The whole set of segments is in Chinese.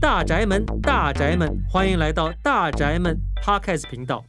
大宅门，大宅门，欢迎来到大宅门 Podcast 频道。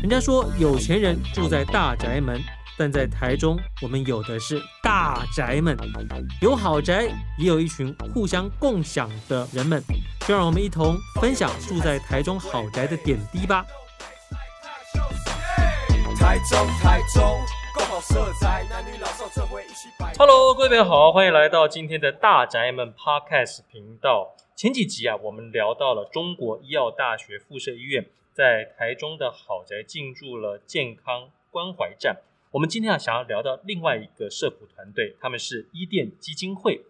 人家说有钱人住在大宅门，但在台中，我们有的是大宅门，有豪宅，也有一群互相共享的人们。就让我们一同分享住在台中豪宅的点滴吧。台中，台中，够好色彩，男女老少。Hello，各位朋友好，欢迎来到今天的大宅门 Podcast 频道。前几集啊，我们聊到了中国医药大学附设医院在台中的豪宅进驻了健康关怀站。我们今天啊，想要聊到另外一个社普团队，他们是伊甸基金会。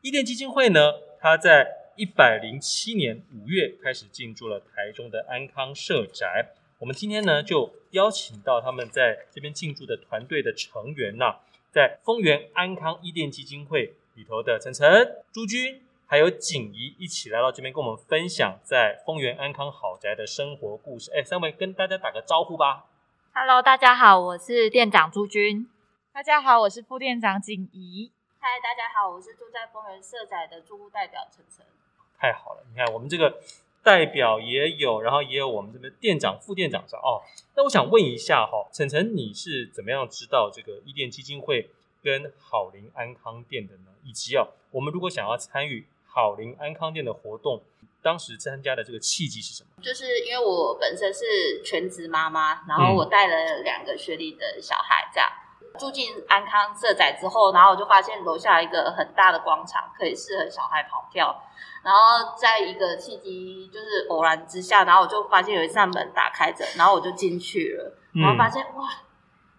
伊甸基金会呢，它在一百零七年五月开始进驻了台中的安康社宅。我们今天呢，就邀请到他们在这边进驻的团队的成员呐、在丰源安康伊甸基金会里头的晨晨、朱军。还有景怡一起来到这边跟我们分享在丰源安康豪宅的生活故事。哎，三位跟大家打个招呼吧。Hello，大家好，我是店长朱军。大家好，我是副店长景怡。嗨，大家好，我是住在丰源社宅的住户代表晨晨。太好了，你看我们这个代表也有，然后也有我们这边店长、副店长哦。那我想问一下哈，晨晨，你是怎么样知道这个伊甸基金会跟好林安康店的呢？以及啊，我们如果想要参与好林安康店的活动，当时参加的这个契机是什么？就是因为我本身是全职妈妈，然后我带了两个学历的小孩，这样、嗯、住进安康社宅之后，然后我就发现楼下一个很大的广场，可以适合小孩跑跳。然后在一个契机，就是偶然之下，然后我就发现有一扇门打开着，然后我就进去了，然后发现、嗯、哇，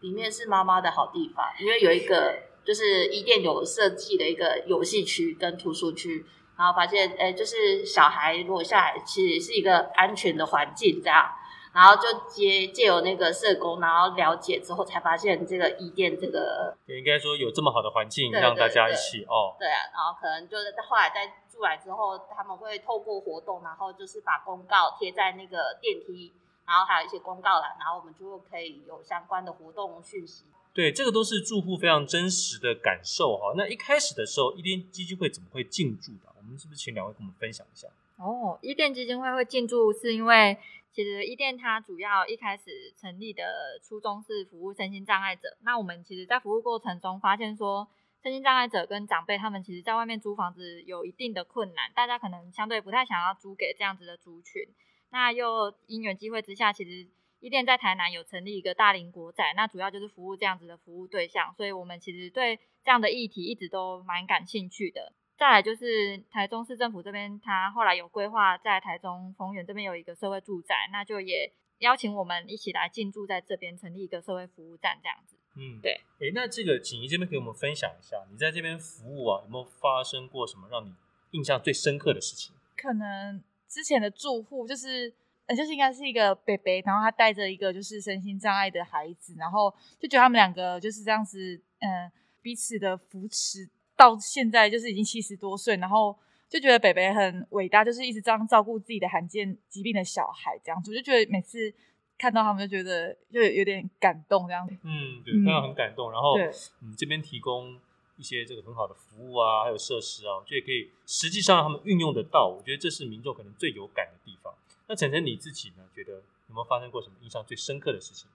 里面是妈妈的好地方，因为有一个就是伊甸有设计的一个游戏区跟图书区。然后发现，哎，就是小孩落下来，其实是一个安全的环境，这样。然后就借借由那个社工，然后了解之后，才发现这个伊甸这个，也应该说有这么好的环境，让大家一起哦。对啊，然后可能就是后来在住来之后，他们会透过活动，然后就是把公告贴在那个电梯，然后还有一些公告栏，然后我们就可以有相关的活动讯息。对，这个都是住户非常真实的感受哈。那一开始的时候，伊甸基金会怎么会进驻的？我们是不是请两位跟我们分享一下？哦，伊甸基金会会进驻，是因为其实伊甸它主要一开始成立的初衷是服务身心障碍者。那我们其实，在服务过程中发现说，身心障碍者跟长辈他们其实在外面租房子有一定的困难，大家可能相对不太想要租给这样子的族群。那又因缘机会之下，其实。伊甸在台南有成立一个大龄国宅，那主要就是服务这样子的服务对象，所以我们其实对这样的议题一直都蛮感兴趣的。再来就是台中市政府这边，他后来有规划在台中丰原这边有一个社会住宅，那就也邀请我们一起来进驻在这边成立一个社会服务站这样子。嗯，对。诶，那这个景怡这边给我们分享一下，你在这边服务啊，有没有发生过什么让你印象最深刻的事情？可能之前的住户就是。呃，就是应该是一个伯伯，然后他带着一个就是身心障碍的孩子，然后就觉得他们两个就是这样子，嗯，彼此的扶持到现在就是已经七十多岁，然后就觉得北北很伟大，就是一直这样照顾自己的罕见疾病的小孩这样子，我就觉得每次看到他们就觉得就有点感动这样子。嗯，对，非常很感动。然后，对，嗯，这边提供一些这个很好的服务啊，还有设施啊，我觉得可以实际上让他们运用得到，我觉得这是民众可能最有感的地方。那晨晨你自己呢？觉得有没有发生过什么印象最深刻的事情？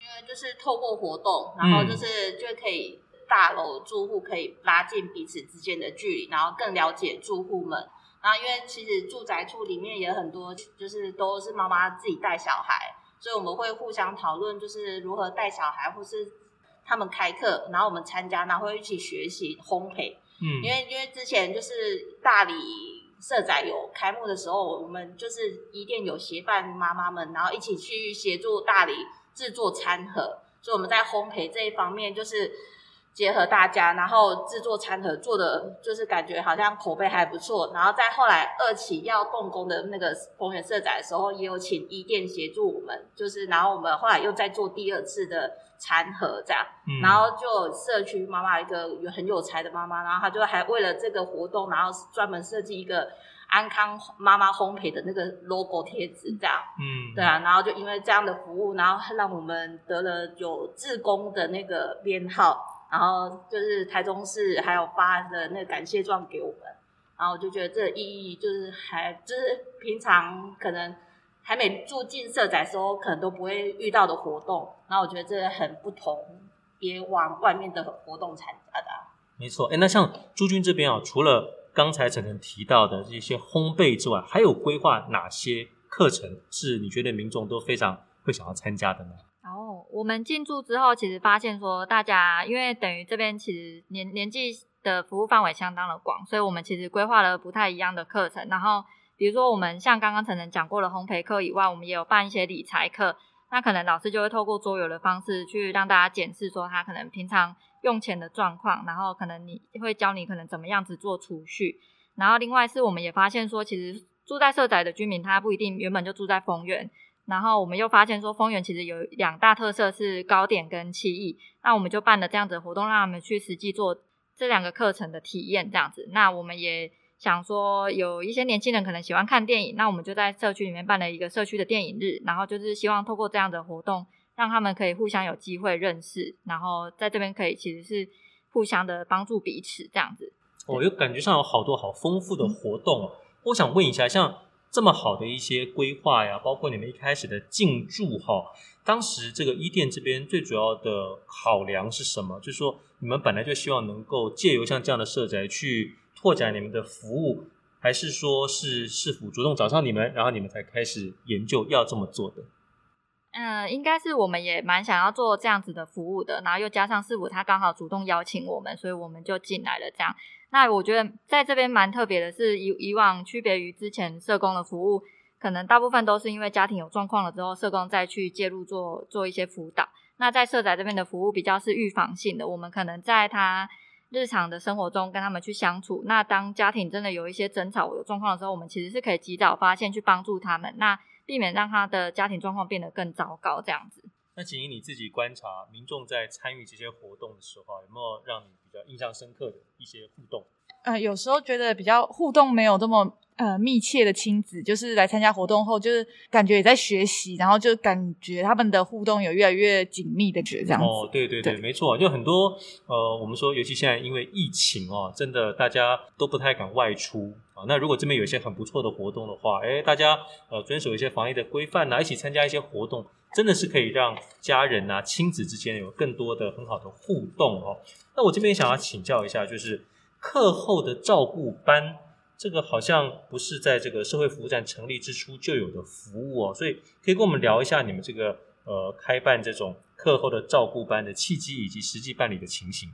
因为就是透过活动，然后就是就可以大楼住户可以拉近彼此之间的距离，然后更了解住户们。然后因为其实住宅处里面也很多，就是都是妈妈自己带小孩，所以我们会互相讨论，就是如何带小孩，或是他们开课，然后我们参加，然后会一起学习烘焙。嗯，因为因为之前就是大理。社宅有开幕的时候，我们就是伊甸有协办妈妈们，然后一起去协助大理制作餐盒，所以我们在烘焙这一方面就是结合大家，然后制作餐盒做的就是感觉好像口碑还不错。然后在后来二期要动工的那个公园社展的时候，也有请一店协助我们，就是然后我们后来又再做第二次的餐盒这样，嗯、然后就社区妈妈一个有很有才的妈妈，然后她就还为了这个活动，然后专门设计一个安康妈妈烘焙的那个 logo 贴纸这样，嗯，对啊，然后就因为这样的服务，然后让我们得了有志工的那个编号，然后就是台中市还有发的那个感谢状给我们，然后我就觉得这意义就是还就是平常可能还没住进社宅时候，可能都不会遇到的活动，然后我觉得这很不同，别往外面的活动参加的。没错，哎，那像朱军这边啊，除了刚才晨晨提到的这些烘焙之外，还有规划哪些课程是你觉得民众都非常会想要参加的呢？我们进驻之后，其实发现说，大家因为等于这边其实年年纪的服务范围相当的广，所以我们其实规划了不太一样的课程。然后，比如说我们像刚刚晨晨讲过的烘焙课以外，我们也有办一些理财课。那可能老师就会透过桌游的方式去让大家检视说他可能平常用钱的状况，然后可能你会教你可能怎么样子做储蓄。然后另外是我们也发现说，其实住在社宅的居民他不一定原本就住在丰原。然后我们又发现说，丰原其实有两大特色是糕点跟漆艺。那我们就办了这样子的活动，让他们去实际做这两个课程的体验这样子。那我们也。想说有一些年轻人可能喜欢看电影，那我们就在社区里面办了一个社区的电影日，然后就是希望透过这样的活动，让他们可以互相有机会认识，然后在这边可以其实是互相的帮助彼此这样子。我又、哦、感觉上有好多好丰富的活动、嗯、我想问一下，像这么好的一些规划呀，包括你们一开始的进驻哈，当时这个伊甸这边最主要的考量是什么？就是说你们本来就希望能够借由像这样的社宅去。拓展你们的服务，还是说是市府主动找上你们，然后你们才开始研究要这么做的？嗯、应该是我们也蛮想要做这样子的服务的，然后又加上市府他刚好主动邀请我们，所以我们就进来了。这样，那我觉得在这边蛮特别的是，以以往区别于之前社工的服务，可能大部分都是因为家庭有状况了之后，社工再去介入做做一些辅导。那在社宅这边的服务比较是预防性的，我们可能在他。日常的生活中跟他们去相处，那当家庭真的有一些争吵、有状况的时候，我们其实是可以及早发现，去帮助他们，那避免让他的家庭状况变得更糟糕这样子。那仅以你自己观察，民众在参与这些活动的时候，有没有让你较印象深刻的一些互动？呃，有时候觉得比较互动没有这么。呃，密切的亲子就是来参加活动后，就是感觉也在学习，然后就感觉他们的互动有越来越紧密的觉这样子。哦，对对对，对没错，就很多呃，我们说，尤其现在因为疫情哦，真的大家都不太敢外出那如果这边有一些很不错的活动的话，诶，大家呃遵守一些防疫的规范啊，一起参加一些活动，真的是可以让家人啊、亲子之间有更多的很好的互动哦。那我这边想要请教一下，就是课后的照顾班。这个好像不是在这个社会服务站成立之初就有的服务哦，所以可以跟我们聊一下你们这个呃开办这种课后的照顾班的契机以及实际办理的情形。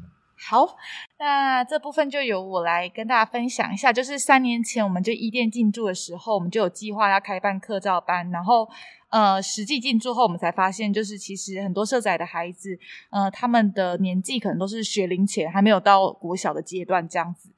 好，那这部分就由我来跟大家分享一下。就是三年前我们就一店进驻的时候，我们就有计划要开办课照班，然后呃实际进驻后，我们才发现，就是其实很多社仔的孩子，呃他们的年纪可能都是学龄前，还没有到国小的阶段这样子，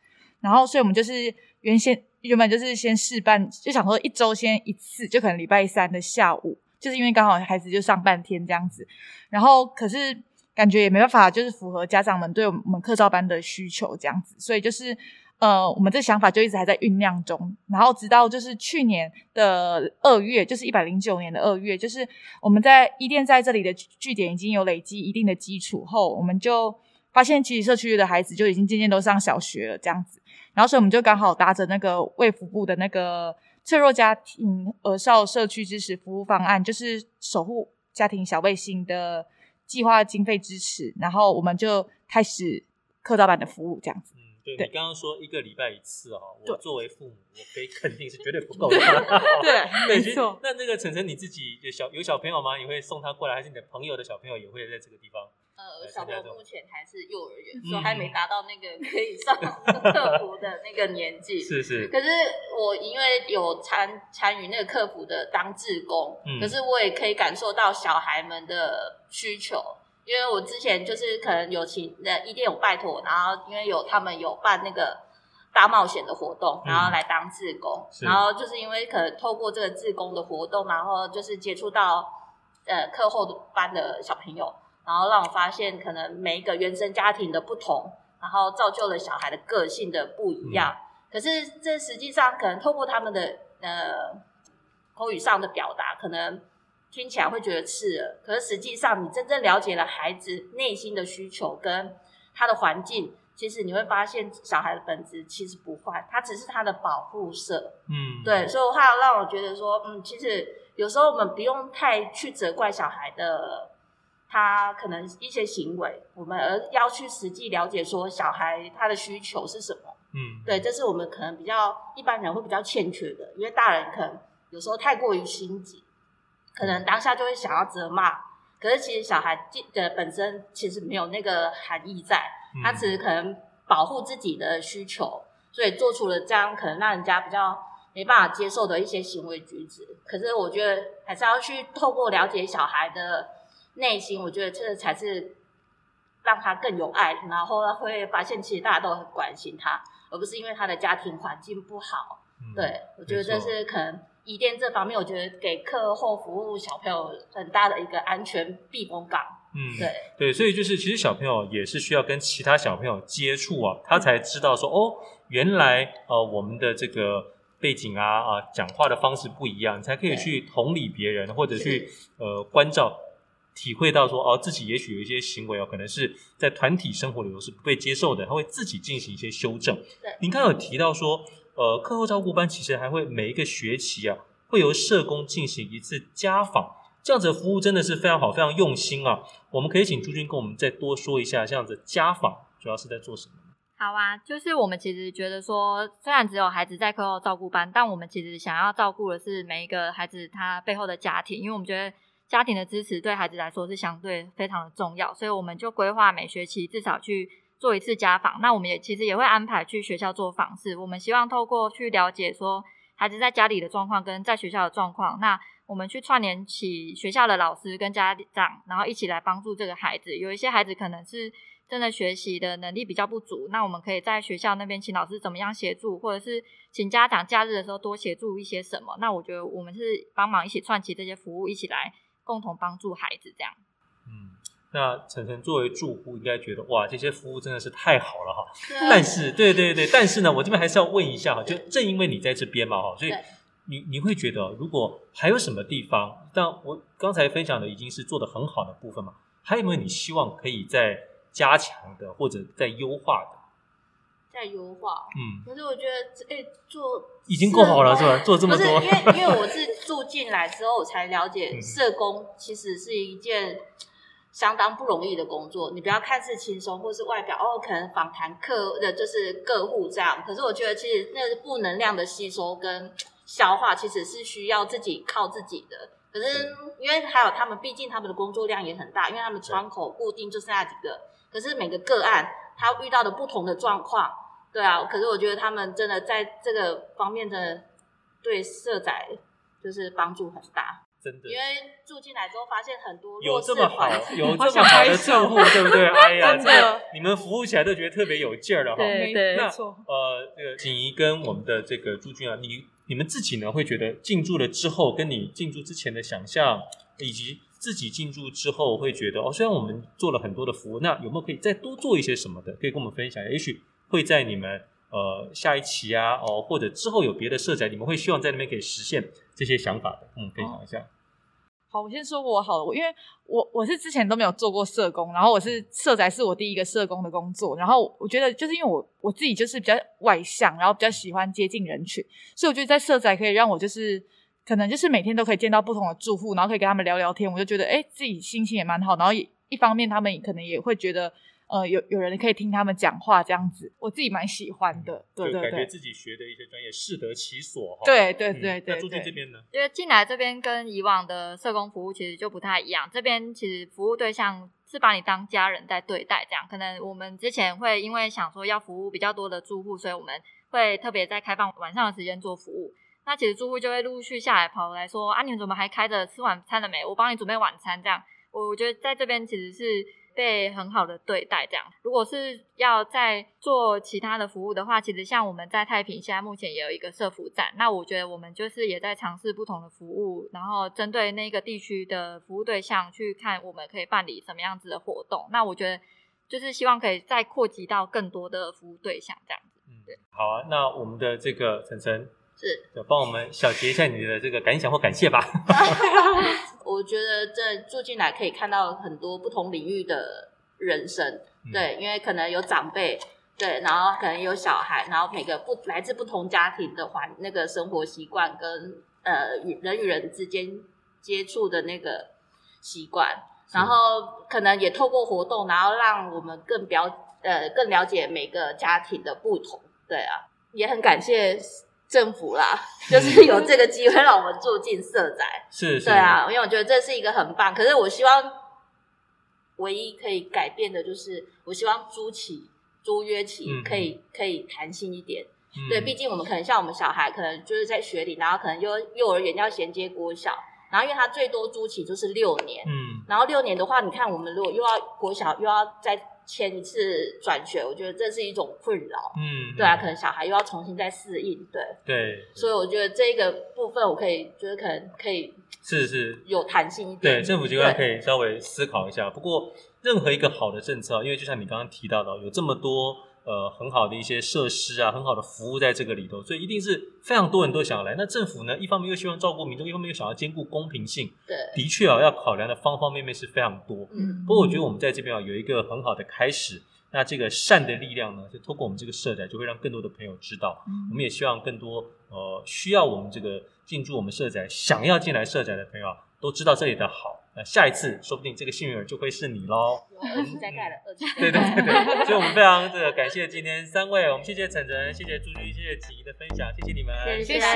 然后所以我们就是。原先原本就是先试办，就想说一周先一次，就可能礼拜三的下午，就是因为刚好孩子就上半天这样子。然后可是感觉也没办法，就是符合家长们对我们课照班的需求这样子，所以就是呃，我们这想法就一直还在酝酿中。然后直到就是去年的二月，就是一百零九年的二月，就是我们在伊甸在这里的据点已经有累积一定的基础后，我们就发现其实社区的孩子就已经渐渐都上小学了这样子。然后，所以我们就刚好搭着那个卫福部的那个脆弱家庭儿少社区支持服务方案，就是守护家庭小卫星的计划经费支持，然后我们就开始课照版的服务，这样子。嗯，对，对你刚刚说一个礼拜一次哦，我作为父母，我可以肯定是绝对不够的。对，没错。那那个晨晨你自己有小有小朋友吗？你会送他过来，还是你的朋友的小朋友也会在这个地方？呃，小朋友目前还是幼儿园，嗯、所以还没达到那个可以上 客服的那个年纪。是是。可是我因为有参参与那个客服的当志工，嗯、可是我也可以感受到小孩们的需求，因为我之前就是可能有请呃伊甸有拜托，然后因为有他们有办那个大冒险的活动，然后来当志工，嗯、然后就是因为可能透过这个志工的活动，然后就是接触到呃课后班的小朋友。然后让我发现，可能每一个原生家庭的不同，然后造就了小孩的个性的不一样。嗯、可是这实际上可能透过他们的呃口语上的表达，可能听起来会觉得刺耳。可是实际上，你真正了解了孩子内心的需求跟他的环境，其实你会发现小孩的本质其实不坏，他只是他的保护色。嗯，对，所以话让我觉得说，嗯，其实有时候我们不用太去责怪小孩的他可能一些行为，我们而要去实际了解说小孩他的需求是什么。嗯，对，这是我们可能比较一般人会比较欠缺的，因为大人可能有时候太过于心急，可能当下就会想要责骂，可是其实小孩的本身其实没有那个含义在，他只是可能保护自己的需求，所以做出了这样可能让人家比较没办法接受的一些行为举止。可是我觉得还是要去透过了解小孩的内心，我觉得这才是让他更有爱，然后会发现其实大家都很关心他。而不是因为他的家庭环境不好，嗯、对，我觉得这是可能一店这方面，我觉得给课后服务小朋友很大的一个安全避风港。嗯，对对，所以就是其实小朋友也是需要跟其他小朋友接触啊，他才知道说哦，原来呃我们的这个背景啊啊讲话的方式不一样，才可以去同理别人或者去呃关照。体会到说哦，自己也许有一些行为哦，可能是在团体生活里头是不被接受的，他会自己进行一些修正。对，您刚刚有提到说，呃，课后照顾班其实还会每一个学期啊，会由社工进行一次家访，这样子的服务真的是非常好，非常用心啊。我们可以请朱军跟我们再多说一下，这样子家访主要是在做什么？好啊，就是我们其实觉得说，虽然只有孩子在课后照顾班，但我们其实想要照顾的是每一个孩子他背后的家庭，因为我们觉得。家庭的支持对孩子来说是相对非常的重要，所以我们就规划每学期至少去做一次家访。那我们也其实也会安排去学校做访视。我们希望透过去了解说孩子在家里的状况跟在学校的状况，那我们去串联起学校的老师跟家长，然后一起来帮助这个孩子。有一些孩子可能是真的学习的能力比较不足，那我们可以在学校那边请老师怎么样协助，或者是请家长假日的时候多协助一些什么。那我觉得我们是帮忙一起串起这些服务，一起来。共同帮助孩子，这样。嗯，那晨晨作为住户，应该觉得哇，这些服务真的是太好了哈。但是，对对对，但是呢，我这边还是要问一下哈，就正因为你在这边嘛哈，所以你你会觉得，如果还有什么地方，但我刚才分享的已经是做的很好的部分嘛，还有没有你希望可以再加强的，或者再优化的？在优化，嗯，可是我觉得，哎、欸，做已经够好了，是吧？做这么多，因为因为我是住进来之后，我才了解社工其实是一件相当不容易的工作。你不要看似轻松，或是外表哦，可能访谈客的就是客户这样。可是我觉得，其实那个负能量的吸收跟消化，其实是需要自己靠自己的。可是因为还有他们，毕竟他们的工作量也很大，因为他们窗口固定就剩下几个。可是每个个案，他遇到的不同的状况。对啊，可是我觉得他们真的在这个方面的对社宅就是帮助很大，真的。因为住进来之后发现很多有这么好有这么好的住户，对不对？哎呀，真的，你们服务起来都觉得特别有劲儿的哈。对对，那呃，这个景怡跟我们的这个朱军啊，你你们自己呢会觉得进驻了之后，跟你进驻之前的想象，以及自己进驻之后会觉得哦，虽然我们做了很多的服务，那有没有可以再多做一些什么的？可以跟我们分享一下，也许。会在你们呃下一期啊哦，或者之后有别的社宅，你们会希望在那边可以实现这些想法的，嗯，分享一下。好，我先说我好了，我因为我我是之前都没有做过社工，然后我是社宅是我第一个社工的工作，然后我觉得就是因为我我自己就是比较外向，然后比较喜欢接近人群，所以我觉得在社宅可以让我就是可能就是每天都可以见到不同的住户，然后可以跟他们聊聊天，我就觉得哎自己心情也蛮好，然后也一方面他们可能也会觉得。呃，有有人可以听他们讲话这样子，我自己蛮喜欢的，对对对，感觉自己学的一些专业适得其所哈。对对对对。那住进这边呢？因为进来这边跟以往的社工服务其实就不太一样，这边其实服务对象是把你当家人在对待，这样。可能我们之前会因为想说要服务比较多的住户，所以我们会特别在开放晚上的时间做服务。那其实住户就会陆续下来跑来说：“啊，你们怎么还开着？吃晚餐了没？我帮你准备晚餐。”这样，我觉得在这边其实是。被很好的对待，这样。如果是要再做其他的服务的话，其实像我们在太平，现在目前也有一个社服站。那我觉得我们就是也在尝试不同的服务，然后针对那个地区的服务对象去看，我们可以办理什么样子的活动。那我觉得就是希望可以再扩及到更多的服务对象，这样子。嗯，对。好啊，那我们的这个岑岑是，就帮我们小结一下你的这个感想或感谢吧。我觉得这住进来可以看到很多不同领域的人生，嗯、对，因为可能有长辈，对，然后可能有小孩，然后每个不来自不同家庭的环那个生活习惯跟呃与人与人之间接触的那个习惯，然后可能也透过活动，然后让我们更表呃更了解每个家庭的不同，对啊，也很感谢政府啦，就是有这个机会让我们住进社宅，是，是，对啊，因为我觉得这是一个很棒，可是我希望唯一可以改变的就是，我希望租期租约期可以、嗯、可以弹性一点，嗯、对，毕竟我们可能像我们小孩，可能就是在学龄，然后可能幼幼儿园要衔接国小。然后，因为它最多租期就是六年，嗯，然后六年的话，你看我们如果又要国小又要再签一次转学，我觉得这是一种困扰，嗯，对啊，可能小孩又要重新再适应，对，对，所以我觉得这个部分我可以，就是可能可以是是。有弹性一点，对，政府机关可以稍微思考一下。不过，任何一个好的政策，因为就像你刚刚提到的，有这么多。呃，很好的一些设施啊，很好的服务在这个里头，所以一定是非常多人都想要来。那政府呢，一方面又希望照顾民众，一方面又想要兼顾公平性。对，的确啊，要考量的方方面面是非常多。嗯，不过我觉得我们在这边啊，有一个很好的开始。那这个善的力量呢，就透过我们这个社宅，就会让更多的朋友知道。嗯，我们也希望更多呃需要我们这个进驻我们社宅、想要进来社宅的朋友啊，都知道这里的好。那下一次说不定这个幸运儿就会是你喽我是在盖的对对对对。所以我们非常的感谢今天三位我们谢谢晨晨谢谢朱军谢谢子怡的分享谢谢你们。谢谢。